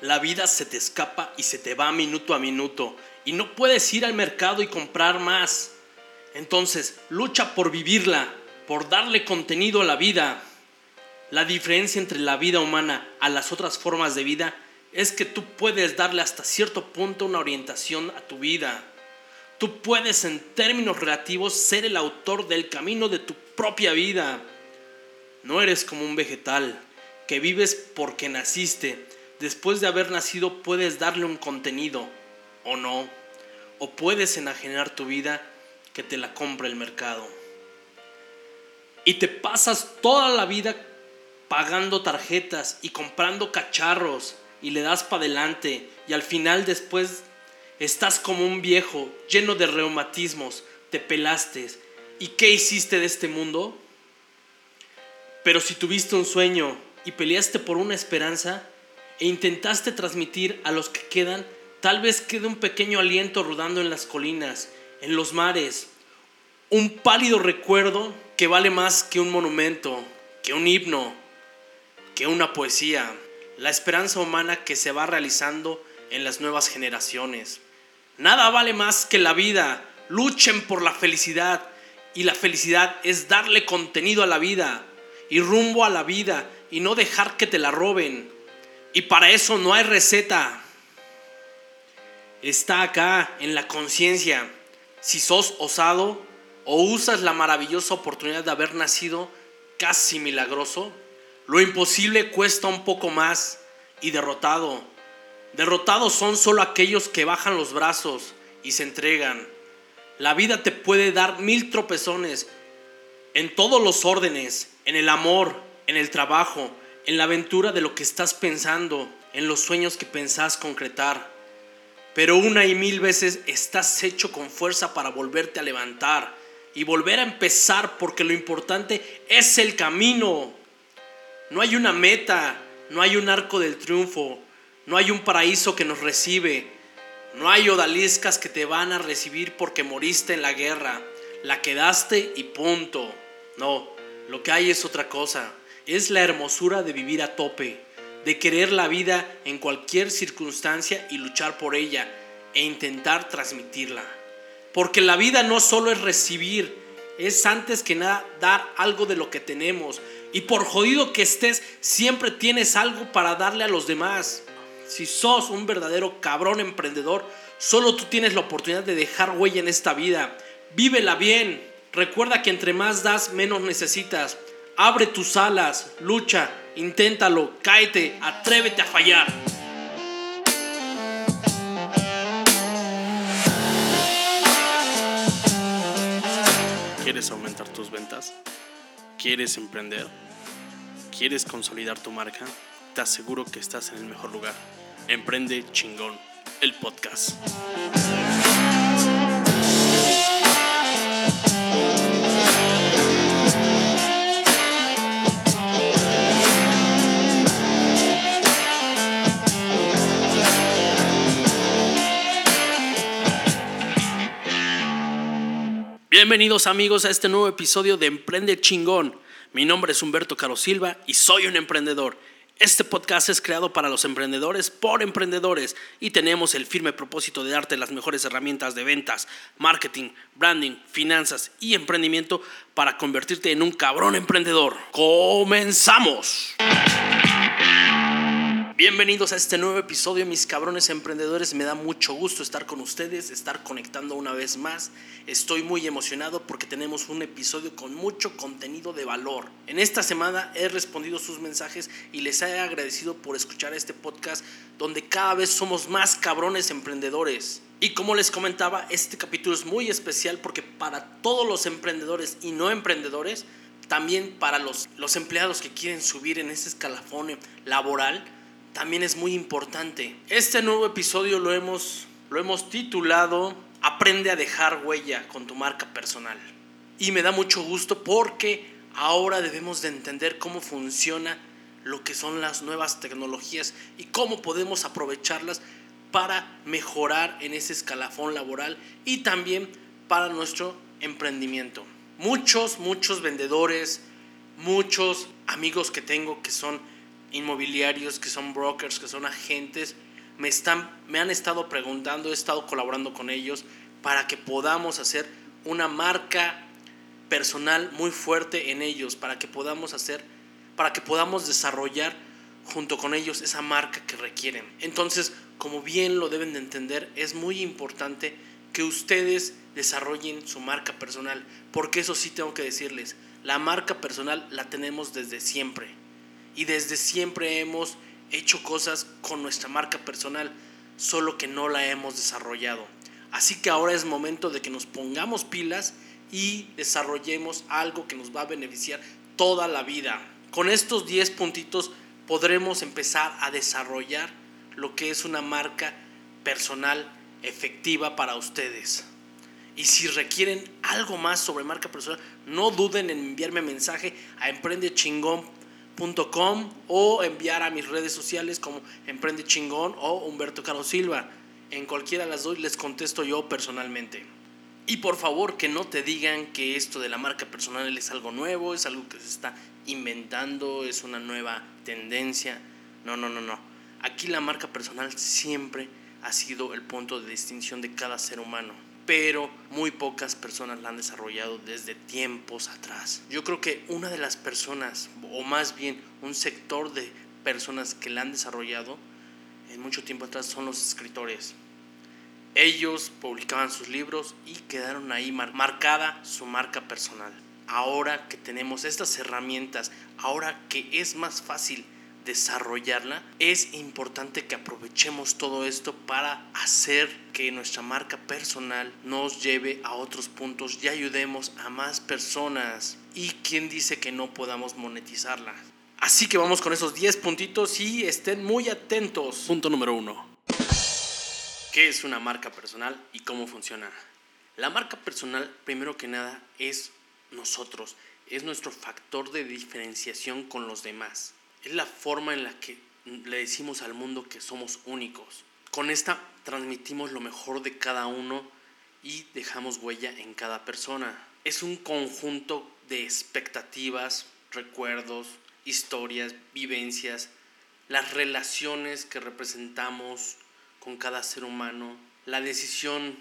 La vida se te escapa y se te va minuto a minuto y no puedes ir al mercado y comprar más. Entonces, lucha por vivirla, por darle contenido a la vida. La diferencia entre la vida humana a las otras formas de vida es que tú puedes darle hasta cierto punto una orientación a tu vida. Tú puedes en términos relativos ser el autor del camino de tu propia vida. No eres como un vegetal que vives porque naciste después de haber nacido puedes darle un contenido o no. O puedes enajenar tu vida que te la compre el mercado. Y te pasas toda la vida pagando tarjetas y comprando cacharros y le das para adelante y al final después estás como un viejo lleno de reumatismos, te pelaste. ¿Y qué hiciste de este mundo? Pero si tuviste un sueño y peleaste por una esperanza, e intentaste transmitir a los que quedan, tal vez quede un pequeño aliento rodando en las colinas, en los mares, un pálido recuerdo que vale más que un monumento, que un himno, que una poesía, la esperanza humana que se va realizando en las nuevas generaciones. Nada vale más que la vida, luchen por la felicidad y la felicidad es darle contenido a la vida y rumbo a la vida y no dejar que te la roben. Y para eso no hay receta. Está acá en la conciencia. Si sos osado o usas la maravillosa oportunidad de haber nacido casi milagroso, lo imposible cuesta un poco más y derrotado. Derrotados son solo aquellos que bajan los brazos y se entregan. La vida te puede dar mil tropezones en todos los órdenes, en el amor, en el trabajo, en la aventura de lo que estás pensando, en los sueños que pensás concretar. Pero una y mil veces estás hecho con fuerza para volverte a levantar y volver a empezar porque lo importante es el camino. No hay una meta, no hay un arco del triunfo, no hay un paraíso que nos recibe, no hay odaliscas que te van a recibir porque moriste en la guerra, la quedaste y punto. No, lo que hay es otra cosa es la hermosura de vivir a tope, de querer la vida en cualquier circunstancia y luchar por ella e intentar transmitirla. Porque la vida no solo es recibir, es antes que nada dar algo de lo que tenemos. Y por jodido que estés, siempre tienes algo para darle a los demás. Si sos un verdadero cabrón emprendedor, solo tú tienes la oportunidad de dejar huella en esta vida. Vívela bien. Recuerda que entre más das, menos necesitas. Abre tus alas, lucha, inténtalo, cáete, atrévete a fallar. ¿Quieres aumentar tus ventas? ¿Quieres emprender? ¿Quieres consolidar tu marca? Te aseguro que estás en el mejor lugar. Emprende chingón, el podcast. Bienvenidos amigos a este nuevo episodio de Emprende Chingón. Mi nombre es Humberto Caro Silva y soy un emprendedor. Este podcast es creado para los emprendedores por emprendedores y tenemos el firme propósito de darte las mejores herramientas de ventas, marketing, branding, finanzas y emprendimiento para convertirte en un cabrón emprendedor. ¡Comenzamos! Bienvenidos a este nuevo episodio, mis cabrones emprendedores. Me da mucho gusto estar con ustedes, estar conectando una vez más. Estoy muy emocionado porque tenemos un episodio con mucho contenido de valor. En esta semana he respondido sus mensajes y les he agradecido por escuchar este podcast donde cada vez somos más cabrones emprendedores. Y como les comentaba, este capítulo es muy especial porque para todos los emprendedores y no emprendedores, también para los, los empleados que quieren subir en ese escalafón laboral, también es muy importante. Este nuevo episodio lo hemos, lo hemos titulado Aprende a dejar huella con tu marca personal. Y me da mucho gusto porque ahora debemos de entender cómo funciona lo que son las nuevas tecnologías y cómo podemos aprovecharlas para mejorar en ese escalafón laboral y también para nuestro emprendimiento. Muchos, muchos vendedores, muchos amigos que tengo que son inmobiliarios, que son brokers, que son agentes, me, están, me han estado preguntando, he estado colaborando con ellos para que podamos hacer una marca personal muy fuerte en ellos, para que podamos hacer, para que podamos desarrollar junto con ellos esa marca que requieren. Entonces, como bien lo deben de entender, es muy importante que ustedes desarrollen su marca personal, porque eso sí tengo que decirles, la marca personal la tenemos desde siempre y desde siempre hemos hecho cosas con nuestra marca personal, solo que no la hemos desarrollado. Así que ahora es momento de que nos pongamos pilas y desarrollemos algo que nos va a beneficiar toda la vida. Con estos 10 puntitos podremos empezar a desarrollar lo que es una marca personal efectiva para ustedes. Y si requieren algo más sobre marca personal, no duden en enviarme mensaje a o enviar a mis redes sociales como Emprende Chingón o Humberto Carlos Silva. En cualquiera de las dos les contesto yo personalmente. Y por favor que no te digan que esto de la marca personal es algo nuevo, es algo que se está inventando, es una nueva tendencia. No, no, no, no. Aquí la marca personal siempre ha sido el punto de distinción de cada ser humano pero muy pocas personas la han desarrollado desde tiempos atrás. Yo creo que una de las personas, o más bien un sector de personas que la han desarrollado en mucho tiempo atrás son los escritores. Ellos publicaban sus libros y quedaron ahí marcada su marca personal. Ahora que tenemos estas herramientas, ahora que es más fácil desarrollarla, es importante que aprovechemos todo esto para hacer que nuestra marca personal nos lleve a otros puntos y ayudemos a más personas. ¿Y quién dice que no podamos monetizarla? Así que vamos con esos 10 puntitos y estén muy atentos. Punto número 1. ¿Qué es una marca personal y cómo funciona? La marca personal, primero que nada, es nosotros, es nuestro factor de diferenciación con los demás es la forma en la que le decimos al mundo que somos únicos. Con esta transmitimos lo mejor de cada uno y dejamos huella en cada persona. Es un conjunto de expectativas, recuerdos, historias, vivencias, las relaciones que representamos con cada ser humano, la decisión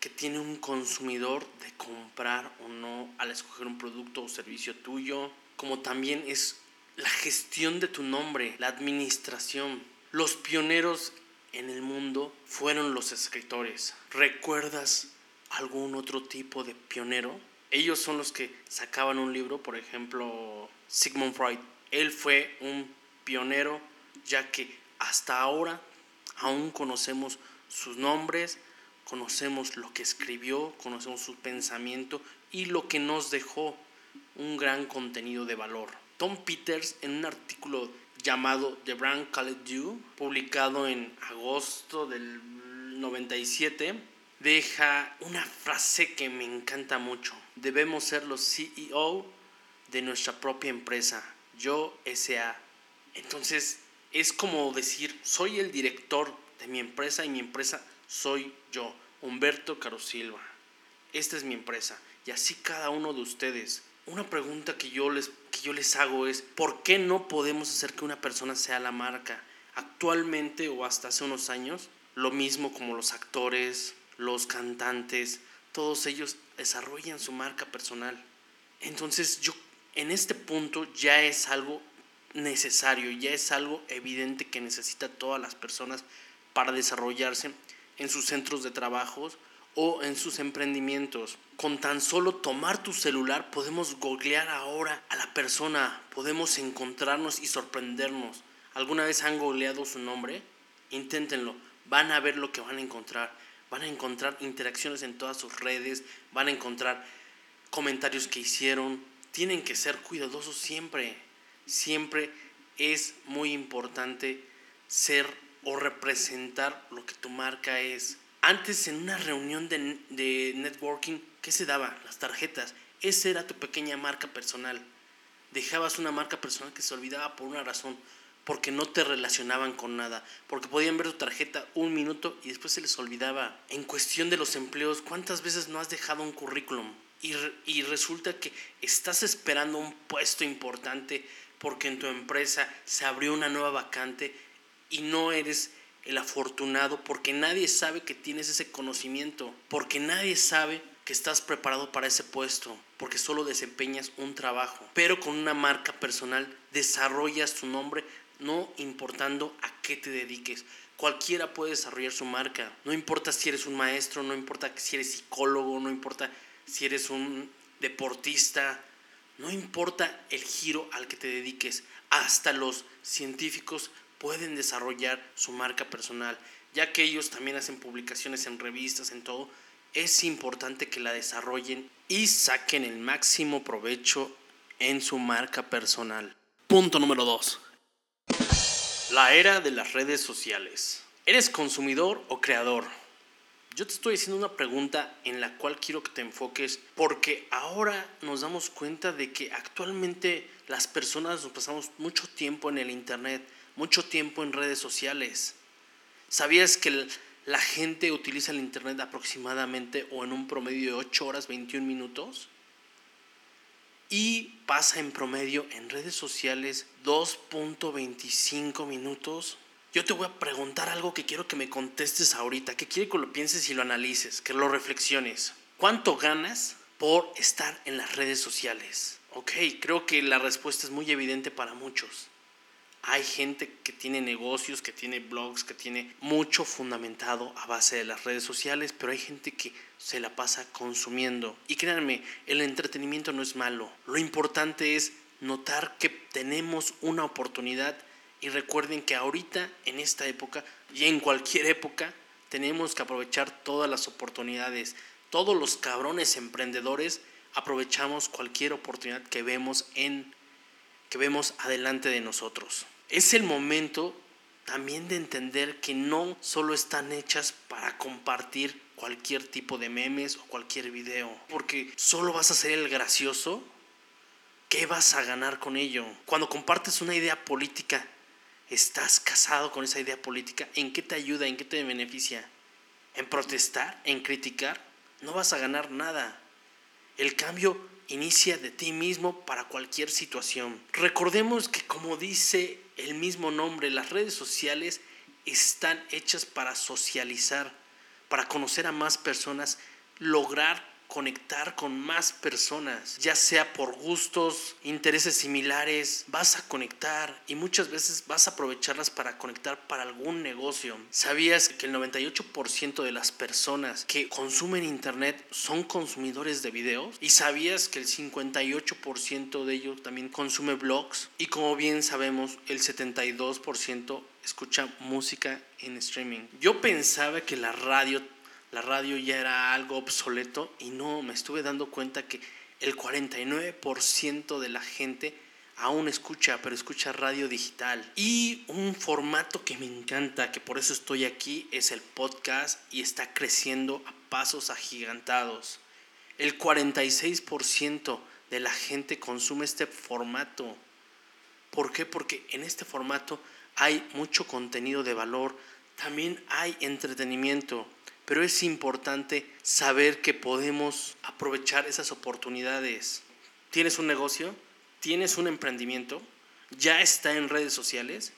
que tiene un consumidor de comprar o no al escoger un producto o servicio tuyo, como también es la gestión de tu nombre, la administración. Los pioneros en el mundo fueron los escritores. ¿Recuerdas algún otro tipo de pionero? Ellos son los que sacaban un libro, por ejemplo, Sigmund Freud. Él fue un pionero ya que hasta ahora aún conocemos sus nombres, conocemos lo que escribió, conocemos su pensamiento y lo que nos dejó un gran contenido de valor. Tom Peters en un artículo llamado The Brand Called You, publicado en agosto del 97, deja una frase que me encanta mucho. Debemos ser los CEO de nuestra propia empresa, yo SA. Entonces es como decir, soy el director de mi empresa y mi empresa soy yo, Humberto Carosilva. Esta es mi empresa y así cada uno de ustedes una pregunta que yo, les, que yo les hago es, ¿por qué no podemos hacer que una persona sea la marca? Actualmente o hasta hace unos años, lo mismo como los actores, los cantantes, todos ellos desarrollan su marca personal. Entonces yo en este punto ya es algo necesario, ya es algo evidente que necesita todas las personas para desarrollarse en sus centros de trabajos o en sus emprendimientos. Con tan solo tomar tu celular podemos googlear ahora a la persona, podemos encontrarnos y sorprendernos. ¿Alguna vez han googleado su nombre? Inténtenlo, van a ver lo que van a encontrar. Van a encontrar interacciones en todas sus redes, van a encontrar comentarios que hicieron. Tienen que ser cuidadosos siempre. Siempre es muy importante ser o representar lo que tu marca es. Antes en una reunión de, networking, ¿qué se daba? Las tarjetas. Esa era tu pequeña marca personal. Dejabas una marca personal que se olvidaba por una razón, porque no te relacionaban con nada, porque podían ver tu tarjeta un minuto y después se les olvidaba. En cuestión de los empleos, ¿cuántas veces no has dejado un currículum? Y, y resulta que estás esperando un puesto importante, porque en tu empresa se abrió una nueva vacante y no eres el afortunado porque nadie sabe que tienes ese conocimiento, porque nadie sabe que estás preparado para ese puesto, porque solo desempeñas un trabajo, pero con una marca personal desarrollas tu nombre no importando a qué te dediques. Cualquiera puede desarrollar su marca, no importa si eres un maestro, no importa si eres psicólogo, no importa si eres un deportista, no importa el giro al que te dediques, hasta los científicos pueden desarrollar su marca personal, ya que ellos también hacen publicaciones en revistas, en todo, es importante que la desarrollen y saquen el máximo provecho en su marca personal. Punto número 2. La era de las redes sociales. ¿Eres consumidor o creador? Yo te estoy haciendo una pregunta en la cual quiero que te enfoques porque ahora nos damos cuenta de que actualmente las personas nos pasamos mucho tiempo en el Internet, mucho tiempo en redes sociales. ¿Sabías que la gente utiliza el Internet aproximadamente o en un promedio de 8 horas 21 minutos? Y pasa en promedio en redes sociales 2.25 minutos. Yo te voy a preguntar algo que quiero que me contestes ahorita, que quiero que lo pienses y lo analices, que lo reflexiones. ¿Cuánto ganas por estar en las redes sociales? Ok, creo que la respuesta es muy evidente para muchos. Hay gente que tiene negocios, que tiene blogs, que tiene mucho fundamentado a base de las redes sociales, pero hay gente que se la pasa consumiendo. Y créanme, el entretenimiento no es malo. Lo importante es notar que tenemos una oportunidad y recuerden que ahorita, en esta época y en cualquier época, tenemos que aprovechar todas las oportunidades. Todos los cabrones emprendedores aprovechamos cualquier oportunidad que vemos en que vemos adelante de nosotros es el momento también de entender que no solo están hechas para compartir cualquier tipo de memes o cualquier video, porque solo vas a ser el gracioso. ¿Qué vas a ganar con ello? Cuando compartes una idea política, ¿estás casado con esa idea política? ¿En qué te ayuda? ¿En qué te beneficia? ¿En protestar? ¿En criticar? No vas a ganar nada. El cambio inicia de ti mismo para cualquier situación. Recordemos que como dice el mismo nombre, las redes sociales están hechas para socializar, para conocer a más personas, lograr conectar con más personas, ya sea por gustos, intereses similares, vas a conectar y muchas veces vas a aprovecharlas para conectar para algún negocio. ¿Sabías que el 98% de las personas que consumen internet son consumidores de videos? ¿Y sabías que el 58% de ellos también consume blogs? Y como bien sabemos, el 72% escucha música en streaming. Yo pensaba que la radio la radio ya era algo obsoleto y no, me estuve dando cuenta que el 49% de la gente aún escucha, pero escucha radio digital. Y un formato que me encanta, que por eso estoy aquí, es el podcast y está creciendo a pasos agigantados. El 46% de la gente consume este formato. ¿Por qué? Porque en este formato hay mucho contenido de valor, también hay entretenimiento, pero es importante saber que podemos aprovechar esas oportunidades. ¿Tienes un negocio? ¿Tienes un emprendimiento? ¿Ya está en redes sociales?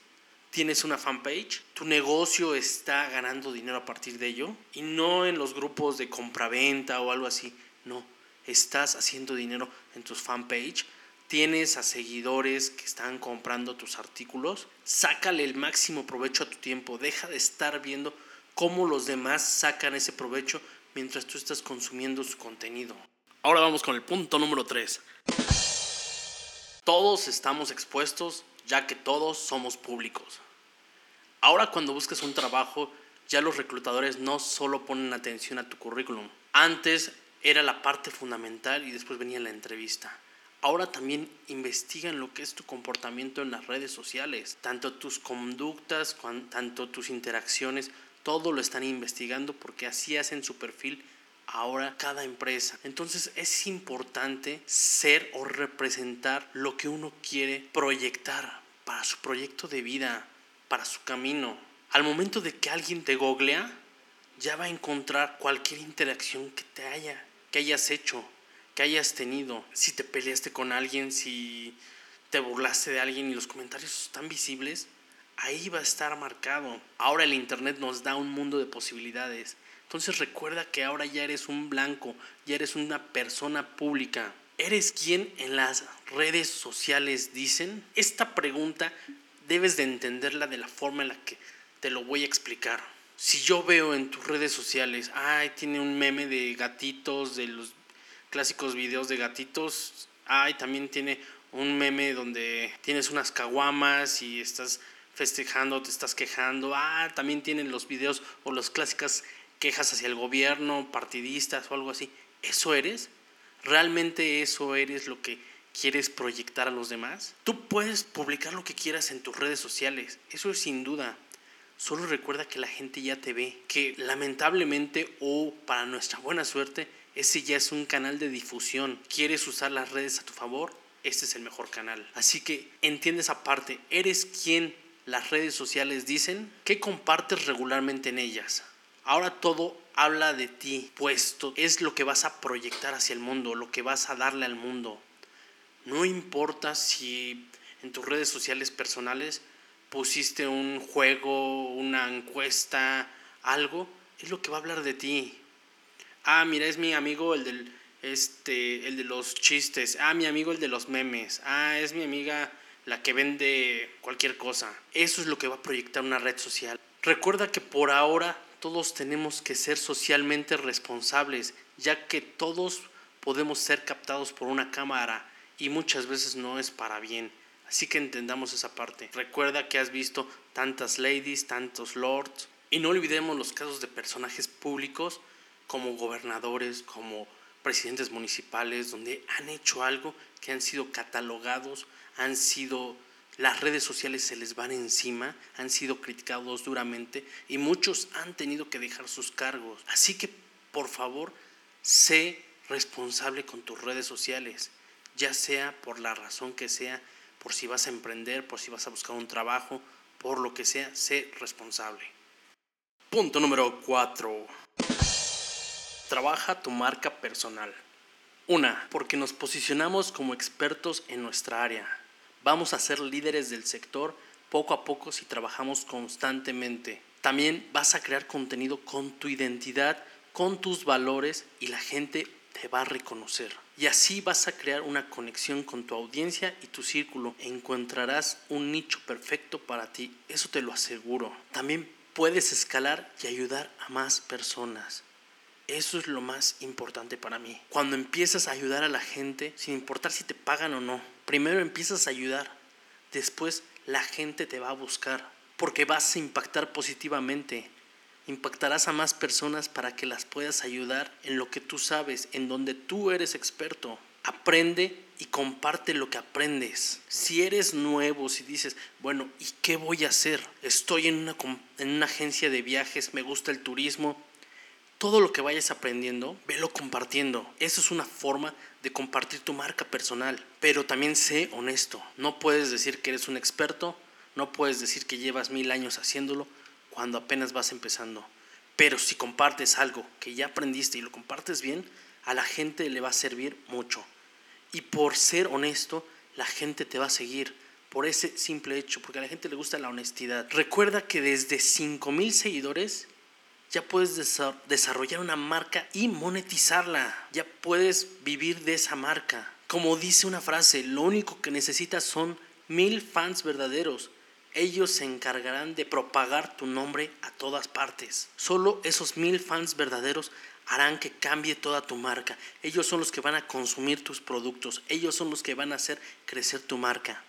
¿Tienes una fanpage? ¿Tu negocio está ganando dinero a partir de ello? Y no en los grupos de compraventa o algo así. No, estás haciendo dinero en tus fanpage. Tienes a seguidores que están comprando tus artículos. Sácale el máximo provecho a tu tiempo. Deja de estar viendo cómo los demás sacan ese provecho mientras tú estás consumiendo su contenido. Ahora vamos con el punto número 3. Todos estamos expuestos ya que todos somos públicos. Ahora cuando buscas un trabajo, ya los reclutadores no solo ponen atención a tu currículum. Antes era la parte fundamental y después venía la entrevista. Ahora también investigan lo que es tu comportamiento en las redes sociales, tanto tus conductas, tanto tus interacciones, todo lo están investigando porque así hacen su perfil ahora cada empresa. Entonces es importante ser o representar lo que uno quiere proyectar para su proyecto de vida, para su camino. Al momento de que alguien te googlea, ya va a encontrar cualquier interacción que te haya, que hayas hecho, que hayas tenido. Si te peleaste con alguien, si te burlaste de alguien y los comentarios están visibles, ahí va a estar marcado. Ahora el Internet nos da un mundo de posibilidades. Entonces recuerda que ahora ya eres un blanco, ya eres una persona pública. ¿Eres quien en las redes sociales dicen? Esta pregunta debes de entenderla de la forma en la que te lo voy a explicar. Si yo veo en tus redes sociales, ay, tiene un meme de gatitos, de los clásicos videos de gatitos, ay, también tiene un meme donde tienes unas caguamas y estás festejando, te estás quejando. Ah, también tienen los videos o las clásicas quejas hacia el gobierno, partidistas o algo así. ¿Eso eres? ¿Realmente eso eres lo que quieres proyectar a los demás? Tú puedes publicar lo que quieras en tus redes sociales, eso es sin duda. Solo recuerda que la gente ya te ve, que lamentablemente o para nuestra buena suerte, ese ya es un canal de difusión. ¿Quieres usar las redes a tu favor? Este es el mejor canal. Así que entiende esa parte. ¿Eres quien las redes sociales dicen? ¿Qué compartes regularmente en ellas? Ahora todo habla de ti, puesto es lo que vas a proyectar hacia el mundo, lo que vas a darle al mundo. No importa si en tus redes sociales personales pusiste un juego, una encuesta, algo, es lo que va a hablar de ti. Ah, mira, es mi amigo el del este el de los chistes. Ah, mi amigo el de los memes. Ah, es mi amiga la que vende cualquier cosa. Eso es lo que va a proyectar una red social. Recuerda que por ahora todos tenemos que ser socialmente responsables, ya que todos podemos ser captados por una cámara y muchas veces no es para bien. Así que entendamos esa parte. Recuerda que has visto tantas ladies, tantos lords. Y no olvidemos los casos de personajes públicos como gobernadores, como presidentes municipales, donde han hecho algo que han sido catalogados, han sido las redes sociales se les van encima, han sido criticados duramente y muchos han tenido que dejar sus cargos. Así que, por favor, sé responsable con tus redes sociales, ya sea por la razón que sea, por si vas a emprender, por si vas a buscar un trabajo, por lo que sea, sé responsable. Punto número 4. Trabaja tu marca personal. Una, porque nos posicionamos como expertos en nuestra área vamos a ser líderes del sector poco a poco si trabajamos constantemente. También vas a crear contenido con tu identidad, con tus valores y la gente te va a reconocer. Y así vas a crear una conexión con tu audiencia y tu círculo. Encontrarás un nicho perfecto para ti, eso te lo aseguro. También puedes escalar y ayudar a más personas. Eso es lo más importante para mí. Cuando empiezas a ayudar a la gente, sin importar si te pagan o no, primero empiezas a ayudar, después la gente te va a buscar, porque vas a impactar positivamente. Impactarás a más personas para que las puedas ayudar en lo que tú sabes, en donde tú eres experto. Aprende y comparte lo que aprendes. Si eres nuevo, si dices, bueno, ¿y qué voy a hacer? Estoy en una, en una agencia de viajes, me gusta el turismo, todo lo que vayas aprendiendo, velo compartiendo. Eso es una forma de compartir tu marca personal. Pero también sé honesto. No puedes decir que eres un experto, no puedes decir que llevas mil años haciéndolo cuando apenas vas empezando. Pero si compartes algo que ya aprendiste y lo compartes bien, a la gente le va a servir mucho. Y por ser honesto, la gente te va a seguir por ese simple hecho, porque a la gente le gusta la honestidad. Recuerda que desde mil seguidores ya puedes desarrollar una marca y monetizarla. Ya puedes vivir de esa marca. Como dice una frase, lo único que necesitas son mil fans verdaderos. Ellos se encargarán de propagar tu nombre a todas partes. Solo esos mil fans verdaderos harán que cambie toda tu marca. Ellos son los que van a consumir tus productos. Ellos son los que van a hacer crecer tu marca.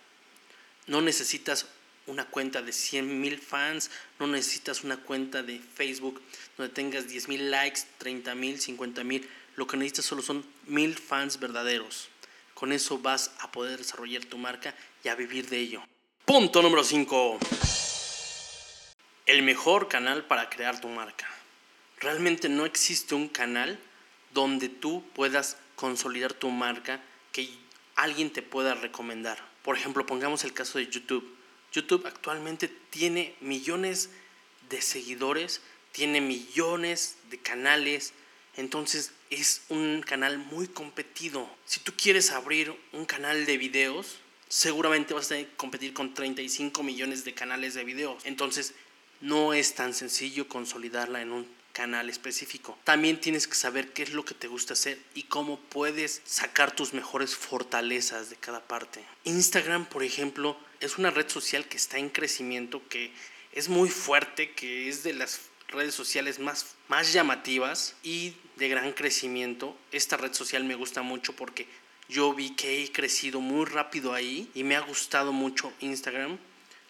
No necesitas una cuenta de 100 mil fans, no necesitas una cuenta de Facebook donde tengas 10 mil likes, 30 mil, 50 mil. Lo que necesitas solo son mil fans verdaderos. Con eso vas a poder desarrollar tu marca y a vivir de ello. Punto número 5. El mejor canal para crear tu marca. Realmente no existe un canal donde tú puedas consolidar tu marca que alguien te pueda recomendar. Por ejemplo, pongamos el caso de YouTube YouTube actualmente tiene millones de seguidores, tiene millones de canales, entonces es un canal muy competido. Si tú quieres abrir un canal de videos, seguramente vas a competir con 35 millones de canales de videos. Entonces, no es tan sencillo consolidarla en un canal específico. También tienes que saber qué es lo que te gusta hacer y cómo puedes sacar tus mejores fortalezas de cada parte. Instagram, por ejemplo, es una red social que está en crecimiento, que es muy fuerte, que es de las redes sociales más, más llamativas y de gran crecimiento. Esta red social me gusta mucho porque yo vi que he crecido muy rápido ahí y me ha gustado mucho Instagram,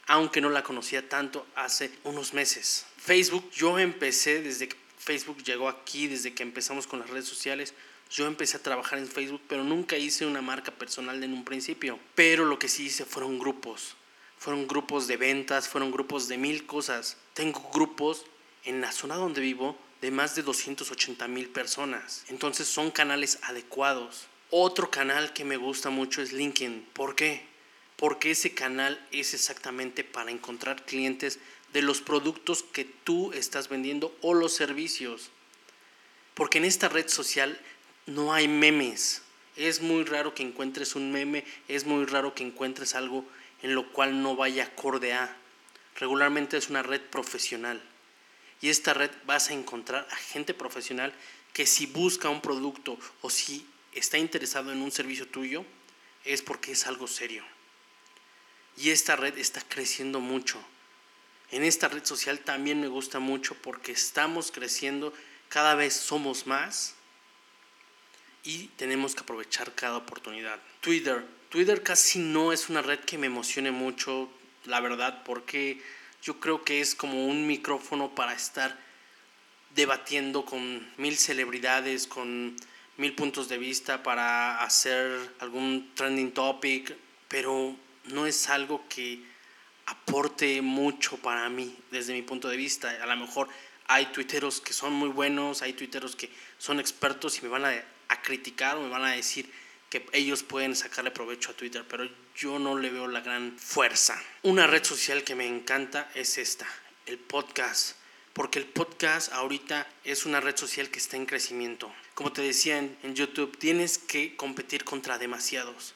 aunque no la conocía tanto hace unos meses. Facebook, yo empecé desde que Facebook llegó aquí, desde que empezamos con las redes sociales. Yo empecé a trabajar en Facebook, pero nunca hice una marca personal en un principio. Pero lo que sí hice fueron grupos. Fueron grupos de ventas, fueron grupos de mil cosas. Tengo grupos en la zona donde vivo de más de 280 mil personas. Entonces son canales adecuados. Otro canal que me gusta mucho es LinkedIn. ¿Por qué? Porque ese canal es exactamente para encontrar clientes de los productos que tú estás vendiendo o los servicios. Porque en esta red social no hay memes. Es muy raro que encuentres un meme, es muy raro que encuentres algo en lo cual no vaya acorde a. Regularmente es una red profesional. Y esta red vas a encontrar a gente profesional que si busca un producto o si está interesado en un servicio tuyo, es porque es algo serio. Y esta red está creciendo mucho. En esta red social también me gusta mucho porque estamos creciendo, cada vez somos más y tenemos que aprovechar cada oportunidad. Twitter. Twitter casi no es una red que me emocione mucho, la verdad, porque yo creo que es como un micrófono para estar debatiendo con mil celebridades, con mil puntos de vista para hacer algún trending topic, pero no es algo que aporte mucho para mí desde mi punto de vista. A lo mejor hay tuiteros que son muy buenos, hay tuiteros que son expertos y me van a, a criticar o me van a decir que ellos pueden sacarle provecho a Twitter, pero yo no le veo la gran fuerza. Una red social que me encanta es esta, el podcast, porque el podcast ahorita es una red social que está en crecimiento. Como te decía en, en YouTube, tienes que competir contra demasiados.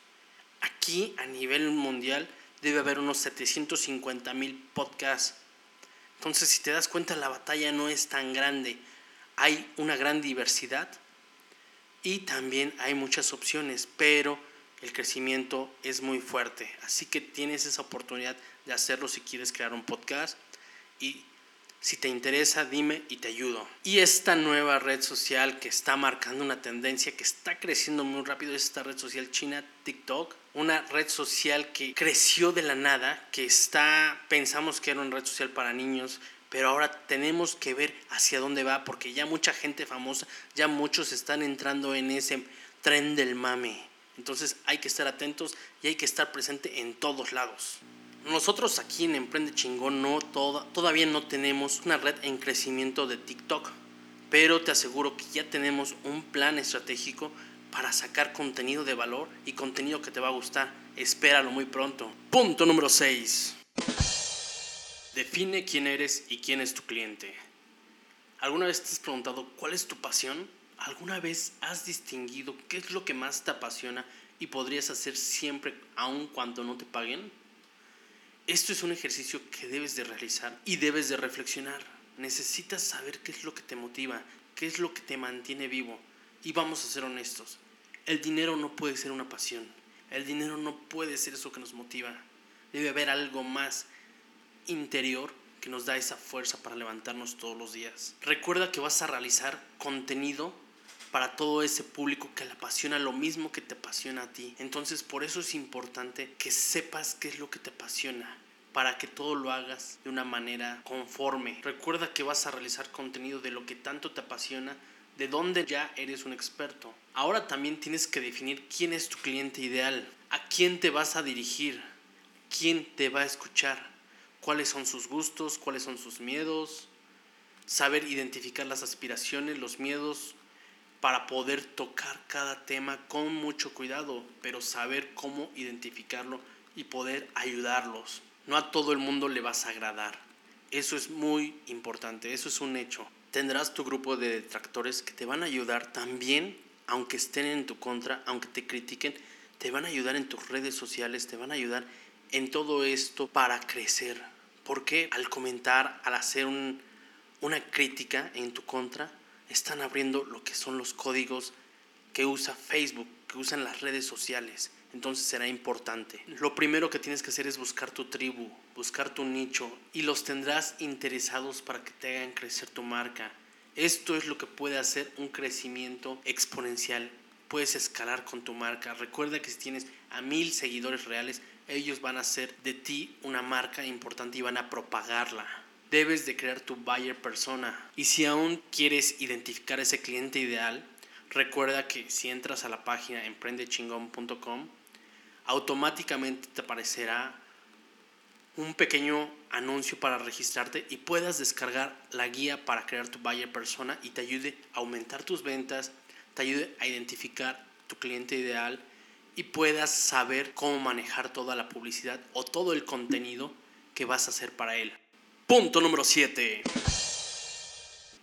Aquí a nivel mundial debe haber unos 750 mil podcasts. Entonces, si te das cuenta, la batalla no es tan grande. Hay una gran diversidad y también hay muchas opciones, pero el crecimiento es muy fuerte. Así que tienes esa oportunidad de hacerlo si quieres crear un podcast y si te interesa, dime y te ayudo. Y esta nueva red social que está marcando una tendencia que está creciendo muy rápido es esta red social china TikTok. Una red social que creció de la nada, que está, pensamos que era una red social para niños, pero ahora tenemos que ver hacia dónde va, porque ya mucha gente famosa, ya muchos están entrando en ese tren del mame. Entonces hay que estar atentos y hay que estar presente en todos lados. Nosotros aquí en Emprende Chingón no, todavía no tenemos una red en crecimiento de TikTok, pero te aseguro que ya tenemos un plan estratégico para sacar contenido de valor y contenido que te va a gustar. Espéralo muy pronto. Punto número 6. Define quién eres y quién es tu cliente. ¿Alguna vez te has preguntado cuál es tu pasión? ¿Alguna vez has distinguido qué es lo que más te apasiona y podrías hacer siempre aun cuando no te paguen? Esto es un ejercicio que debes de realizar y debes de reflexionar. Necesitas saber qué es lo que te motiva, qué es lo que te mantiene vivo. Y vamos a ser honestos, el dinero no puede ser una pasión, el dinero no puede ser eso que nos motiva. Debe haber algo más interior que nos da esa fuerza para levantarnos todos los días. Recuerda que vas a realizar contenido para todo ese público que le apasiona lo mismo que te apasiona a ti. Entonces por eso es importante que sepas qué es lo que te apasiona para que todo lo hagas de una manera conforme. Recuerda que vas a realizar contenido de lo que tanto te apasiona, de donde ya eres un experto. Ahora también tienes que definir quién es tu cliente ideal, a quién te vas a dirigir, quién te va a escuchar cuáles son sus gustos, cuáles son sus miedos, saber identificar las aspiraciones, los miedos, para poder tocar cada tema con mucho cuidado, pero saber cómo identificarlo y poder ayudarlos. No a todo el mundo le vas a agradar. Eso es muy importante, eso es un hecho. Tendrás tu grupo de detractores que te van a ayudar también, aunque estén en tu contra, aunque te critiquen, te van a ayudar en tus redes sociales, te van a ayudar en todo esto para crecer. Porque al comentar, al hacer una crítica en tu contra, están abriendo lo que son los códigos que usa Facebook, que usan las redes sociales. Entonces será importante. Lo primero que tienes que hacer es buscar tu tribu, buscar tu nicho y los tendrás interesados para que te hagan crecer tu marca. Esto es lo que puede hacer un crecimiento exponencial. Puedes escalar con tu marca. Recuerda que si tienes a mil seguidores reales, ellos van a hacer de ti una marca importante y van a propagarla. Debes de crear tu buyer persona. Y si aún quieres identificar ese cliente ideal, recuerda que si entras a la página emprendechingón.com, automáticamente te aparecerá un pequeño anuncio para registrarte y puedas descargar la guía para crear tu buyer persona y te ayude a aumentar tus ventas, te ayude a identificar tu cliente ideal y puedas saber cómo manejar toda la publicidad o todo el contenido que vas a hacer para él. Punto número 7.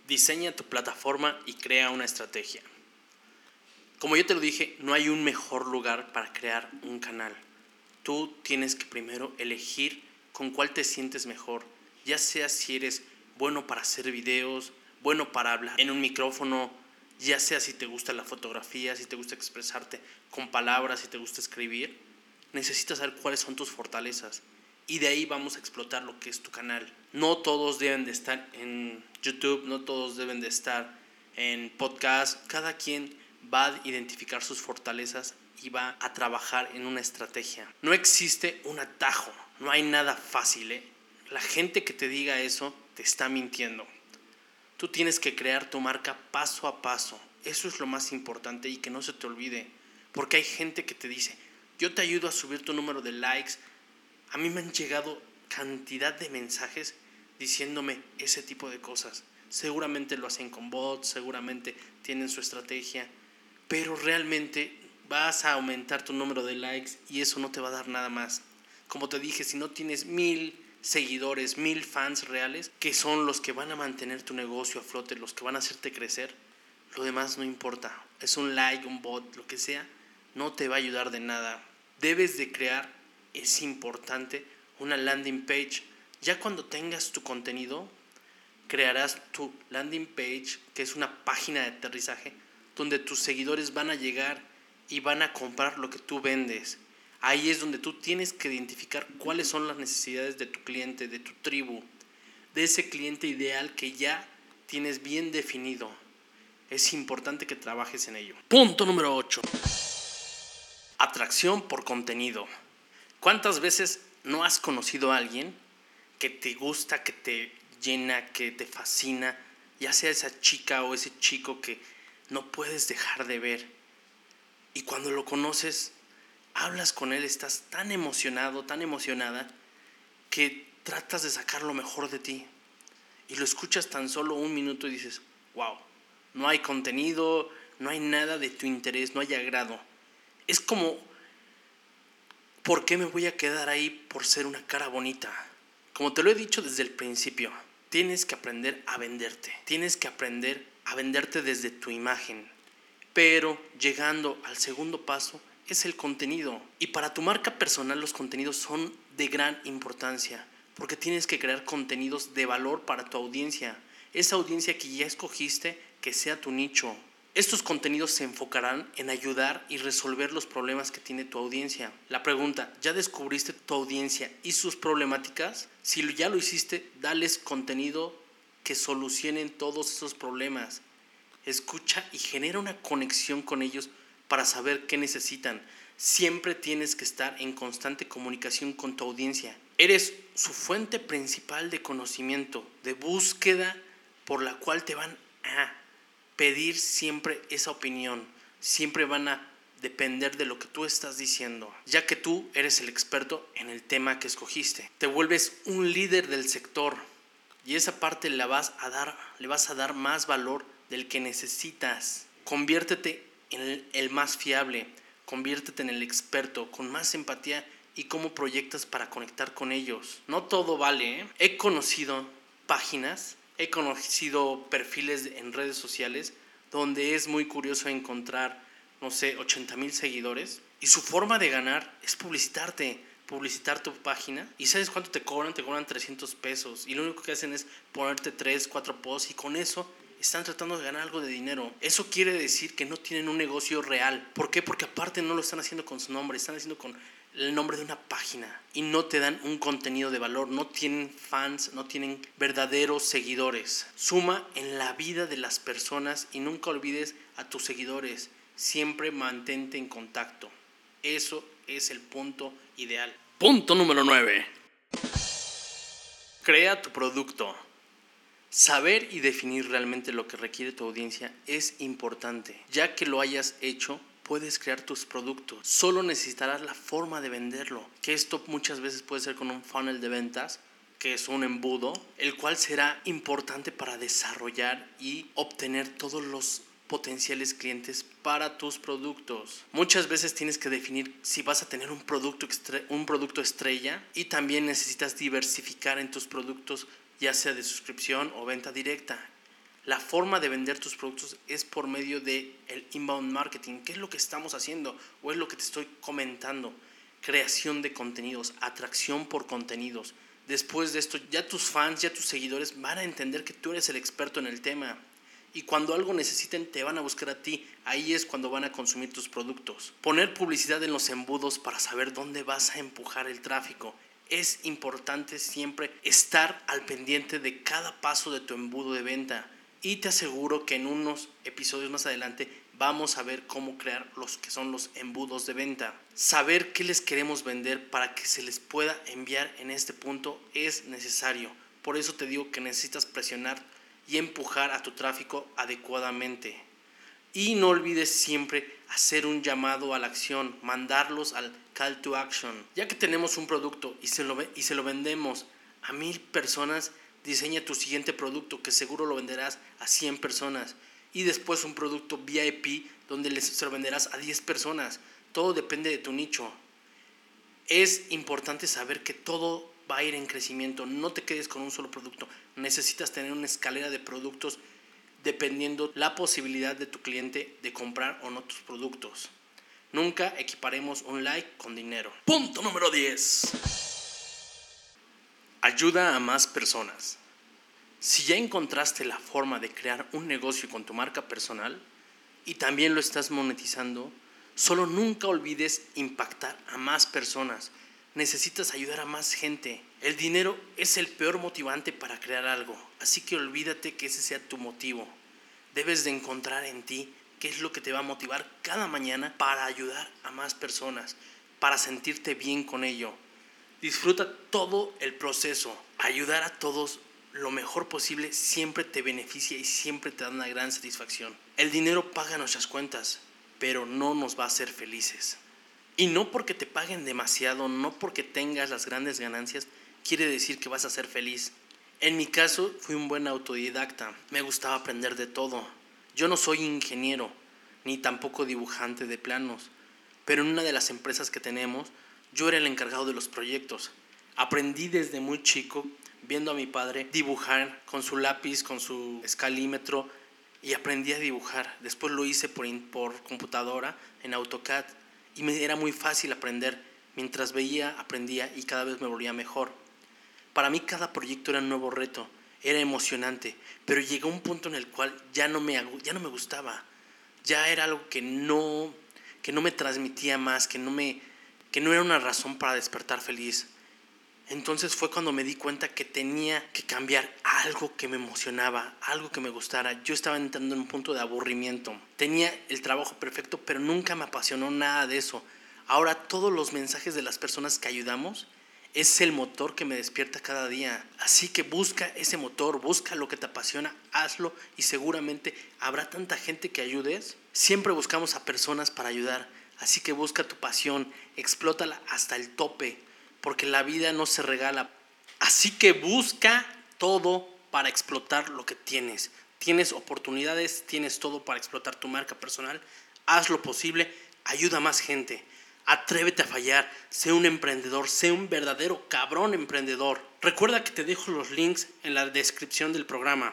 Diseña tu plataforma y crea una estrategia. Como yo te lo dije, no hay un mejor lugar para crear un canal. Tú tienes que primero elegir con cuál te sientes mejor, ya sea si eres bueno para hacer videos, bueno para hablar en un micrófono, ya sea si te gusta la fotografía, si te gusta expresarte con palabras, si te gusta escribir, necesitas saber cuáles son tus fortalezas y de ahí vamos a explotar lo que es tu canal. No todos deben de estar en YouTube, no todos deben de estar en podcast, cada quien va a identificar sus fortalezas y va a trabajar en una estrategia. No existe un atajo, no hay nada fácil. ¿eh? La gente que te diga eso te está mintiendo. Tú tienes que crear tu marca paso a paso. Eso es lo más importante y que no se te olvide. Porque hay gente que te dice, yo te ayudo a subir tu número de likes. A mí me han llegado cantidad de mensajes diciéndome ese tipo de cosas. Seguramente lo hacen con bots, seguramente tienen su estrategia, pero realmente vas a aumentar tu número de likes y eso no te va a dar nada más. Como te dije, si no tienes mil seguidores, mil fans reales, que son los que van a mantener tu negocio a flote, los que van a hacerte crecer, lo demás no importa. Es un like, un bot, lo que sea, no te va a ayudar de nada. Debes de crear, es importante, una landing page. Ya cuando tengas tu contenido, crearás tu landing page, que es una página de aterrizaje, donde tus seguidores van a llegar y van a comprar lo que tú vendes. Ahí es donde tú tienes que identificar cuáles son las necesidades de tu cliente, de tu tribu, de ese cliente ideal que ya tienes bien definido. Es importante que trabajes en ello. Punto número 8. Atracción por contenido. ¿Cuántas veces no has conocido a alguien que te gusta, que te llena, que te fascina, ya sea esa chica o ese chico que no puedes dejar de ver? Y cuando lo conoces, hablas con él, estás tan emocionado, tan emocionada, que tratas de sacar lo mejor de ti. Y lo escuchas tan solo un minuto y dices, wow, no hay contenido, no hay nada de tu interés, no hay agrado. Es como, ¿por qué me voy a quedar ahí por ser una cara bonita? Como te lo he dicho desde el principio, tienes que aprender a venderte, tienes que aprender a venderte desde tu imagen. Pero llegando al segundo paso, es el contenido. Y para tu marca personal los contenidos son de gran importancia, porque tienes que crear contenidos de valor para tu audiencia. Esa audiencia que ya escogiste, que sea tu nicho. Estos contenidos se enfocarán en ayudar y resolver los problemas que tiene tu audiencia. La pregunta, ¿ya descubriste tu audiencia y sus problemáticas? Si ya lo hiciste, dales contenido que solucionen todos esos problemas. Escucha y genera una conexión con ellos para saber qué necesitan. Siempre tienes que estar en constante comunicación con tu audiencia. Eres su fuente principal de conocimiento, de búsqueda por la cual te van a pedir siempre esa opinión. Siempre van a depender de lo que tú estás diciendo, ya que tú eres el experto en el tema que escogiste. Te vuelves un líder del sector y esa parte la vas a dar, le vas a dar más valor del que necesitas. Conviértete en el, más fiable, conviértete en el experto, con más empatía y cómo proyectas para conectar con ellos. No todo vale. ¿eh? He conocido páginas, he conocido perfiles en redes sociales donde es muy curioso encontrar, no sé, 80 mil seguidores Y su forma de ganar es publicitarte, publicitar tu página. ¿Y sabes cuánto te cobran? Te cobran 300 pesos. Y lo único que hacen es ponerte 3, 4 posts y con eso están tratando de ganar algo de dinero. Eso quiere decir que no tienen un negocio real. ¿Por qué? Porque aparte no lo están haciendo con su nombre, están haciendo con el nombre de una página y no te dan un contenido de valor, no tienen fans, no tienen verdaderos seguidores. Suma en la vida de las personas y nunca olvides a tus seguidores. Siempre mantente en contacto. Eso es el punto ideal. Punto número 9. Crea tu producto. Saber y definir realmente lo que requiere tu audiencia es importante. Ya que lo hayas hecho, puedes crear tus productos. Solo necesitarás la forma de venderlo, que esto muchas veces puede ser con un funnel de ventas, que es un embudo, el cual será importante para desarrollar y obtener todos los potenciales clientes para tus productos. Muchas veces tienes que definir si vas a tener un producto, un producto estrella y también necesitas diversificar en tus productos ya sea de suscripción o venta directa. La forma de vender tus productos es por medio de el inbound marketing. ¿Qué es lo que estamos haciendo? O es lo que te estoy comentando. Creación de contenidos, atracción por contenidos. Después de esto, ya tus fans, ya tus seguidores van a entender que tú eres el experto en el tema. Y cuando algo necesiten, te van a buscar a ti. Ahí es cuando van a consumir tus productos. Poner publicidad en los embudos para saber dónde vas a empujar el tráfico es importante siempre estar al pendiente de cada paso de tu embudo de venta. Y te aseguro que en unos episodios más adelante vamos a ver cómo crear los que son los embudos de venta. Saber qué les queremos vender para que se les pueda enviar en este punto es necesario. Por eso te digo que necesitas presionar y empujar a tu tráfico adecuadamente. Y no olvides siempre hacer un llamado a la acción, mandarlos al call to action. Ya que tenemos un producto y se lo, y se lo vendemos a mil personas, diseña tu siguiente producto que seguro lo venderás a 100 personas. Y después un producto VIP donde les, venderás a 10 personas. Todo depende de tu nicho. Es importante saber que todo va a ir en crecimiento. No te quedes con un solo producto. Necesitas tener una escalera de productos dependiendo la posibilidad de tu cliente de comprar o no tus productos. Nunca equiparemos un like con dinero. Punto número 10. Ayuda a más personas. Si ya encontraste la forma de crear un negocio con tu marca personal y también lo estás monetizando, solo nunca olvides impactar a más personas. Necesitas ayudar a más gente. El dinero es el peor motivante para crear algo, así que olvídate que ese sea tu motivo. Debes de encontrar en ti qué es lo que te va a motivar cada mañana para ayudar a más personas, para sentirte bien con ello. Disfruta todo el proceso. Ayudar a todos lo mejor posible siempre te beneficia y siempre te da una gran satisfacción. El dinero paga nuestras cuentas, pero no nos va a hacer felices. Y no porque te paguen demasiado, no porque tengas las grandes ganancias, quiere decir que vas a ser feliz. En mi caso, fui un buen autodidacta. Me gustaba aprender de todo. Yo no soy ingeniero, ni tampoco dibujante de planos, pero en una de las empresas que tenemos, yo era el encargado de los proyectos. Aprendí desde muy chico, viendo a mi padre dibujar con su lápiz, con su escalímetro, y aprendí a dibujar. Después lo hice por, por computadora, en AutoCAD, y me era muy fácil aprender. Mientras veía, aprendía y cada vez me volvía mejor. Para mí cada proyecto era un nuevo reto, era emocionante, pero llegó un punto en el cual ya no me, ya no me gustaba. Ya era algo que no, que no me transmitía más, que no, me, que no era una razón para despertar feliz. Entonces fue cuando me di cuenta que tenía que cambiar algo que me emocionaba, algo que me gustara. Yo estaba entrando en un punto de aburrimiento. Tenía el trabajo perfecto, pero nunca me apasionó nada de eso. Ahora todos los mensajes de las personas que ayudamos es el motor que me despierta cada día. Así que busca ese motor, busca lo que te apasiona, hazlo y seguramente habrá tanta gente que ayudes. Siempre buscamos a personas para ayudar. Así que busca tu pasión, explótala hasta el tope, porque la vida no se regala. Así que busca todo para explotar lo que tienes. Tienes oportunidades, tienes todo para explotar tu marca personal. Haz lo posible, ayuda a más gente. Atrévete a fallar, sé un emprendedor, sé un verdadero cabrón emprendedor. Recuerda que te dejo los links en la descripción del programa.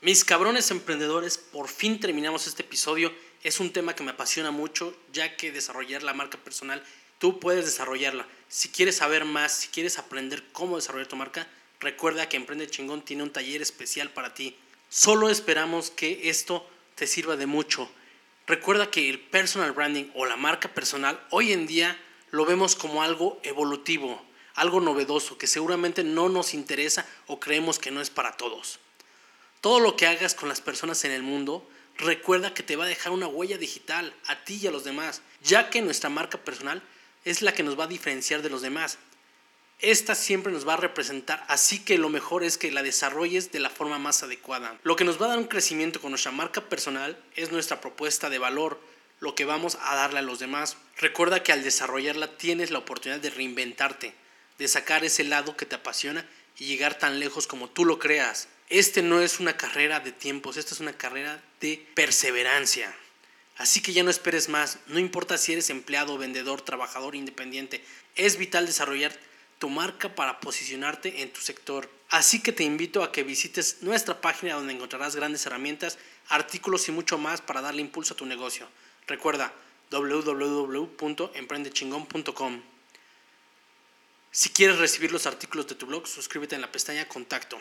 Mis cabrones emprendedores, por fin terminamos este episodio. Es un tema que me apasiona mucho, ya que desarrollar la marca personal, tú puedes desarrollarla. Si quieres saber más, si quieres aprender cómo desarrollar tu marca, recuerda que Emprende Chingón tiene un taller especial para ti. Solo esperamos que esto te sirva de mucho. Recuerda que el personal branding o la marca personal hoy en día lo vemos como algo evolutivo, algo novedoso que seguramente no nos interesa o creemos que no es para todos. Todo lo que hagas con las personas en el mundo, recuerda que te va a dejar una huella digital a ti y a los demás, ya que nuestra marca personal es la que nos va a diferenciar de los demás. Esta siempre nos va a representar, así que lo mejor es que la desarrolles de la forma más adecuada. Lo que nos va a dar un crecimiento con nuestra marca personal es nuestra propuesta de valor, lo que vamos a darle a los demás. Recuerda que al desarrollarla tienes la oportunidad de reinventarte, de sacar ese lado que te apasiona y llegar tan lejos como tú lo creas. Este no es una carrera de tiempos, esta es una carrera de perseverancia. Así que ya no esperes más, no importa si eres empleado, vendedor, trabajador, independiente, es vital desarrollar tu marca para posicionarte en tu sector. Así que te invito a que visites nuestra página donde encontrarás grandes herramientas, artículos y mucho más para darle impulso a tu negocio. Recuerda www.emprendechingón.com. Si quieres recibir los artículos de tu blog, suscríbete en la pestaña Contacto.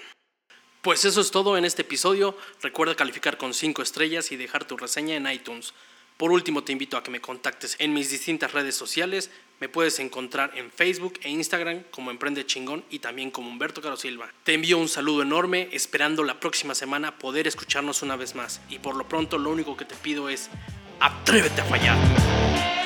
Pues eso es todo en este episodio. Recuerda calificar con 5 estrellas y dejar tu reseña en iTunes. Por último, te invito a que me contactes en mis distintas redes sociales. Me puedes encontrar en Facebook e Instagram como Emprende Chingón y también como Humberto Caro Silva. Te envío un saludo enorme, esperando la próxima semana poder escucharnos una vez más. Y por lo pronto, lo único que te pido es, atrévete a fallar.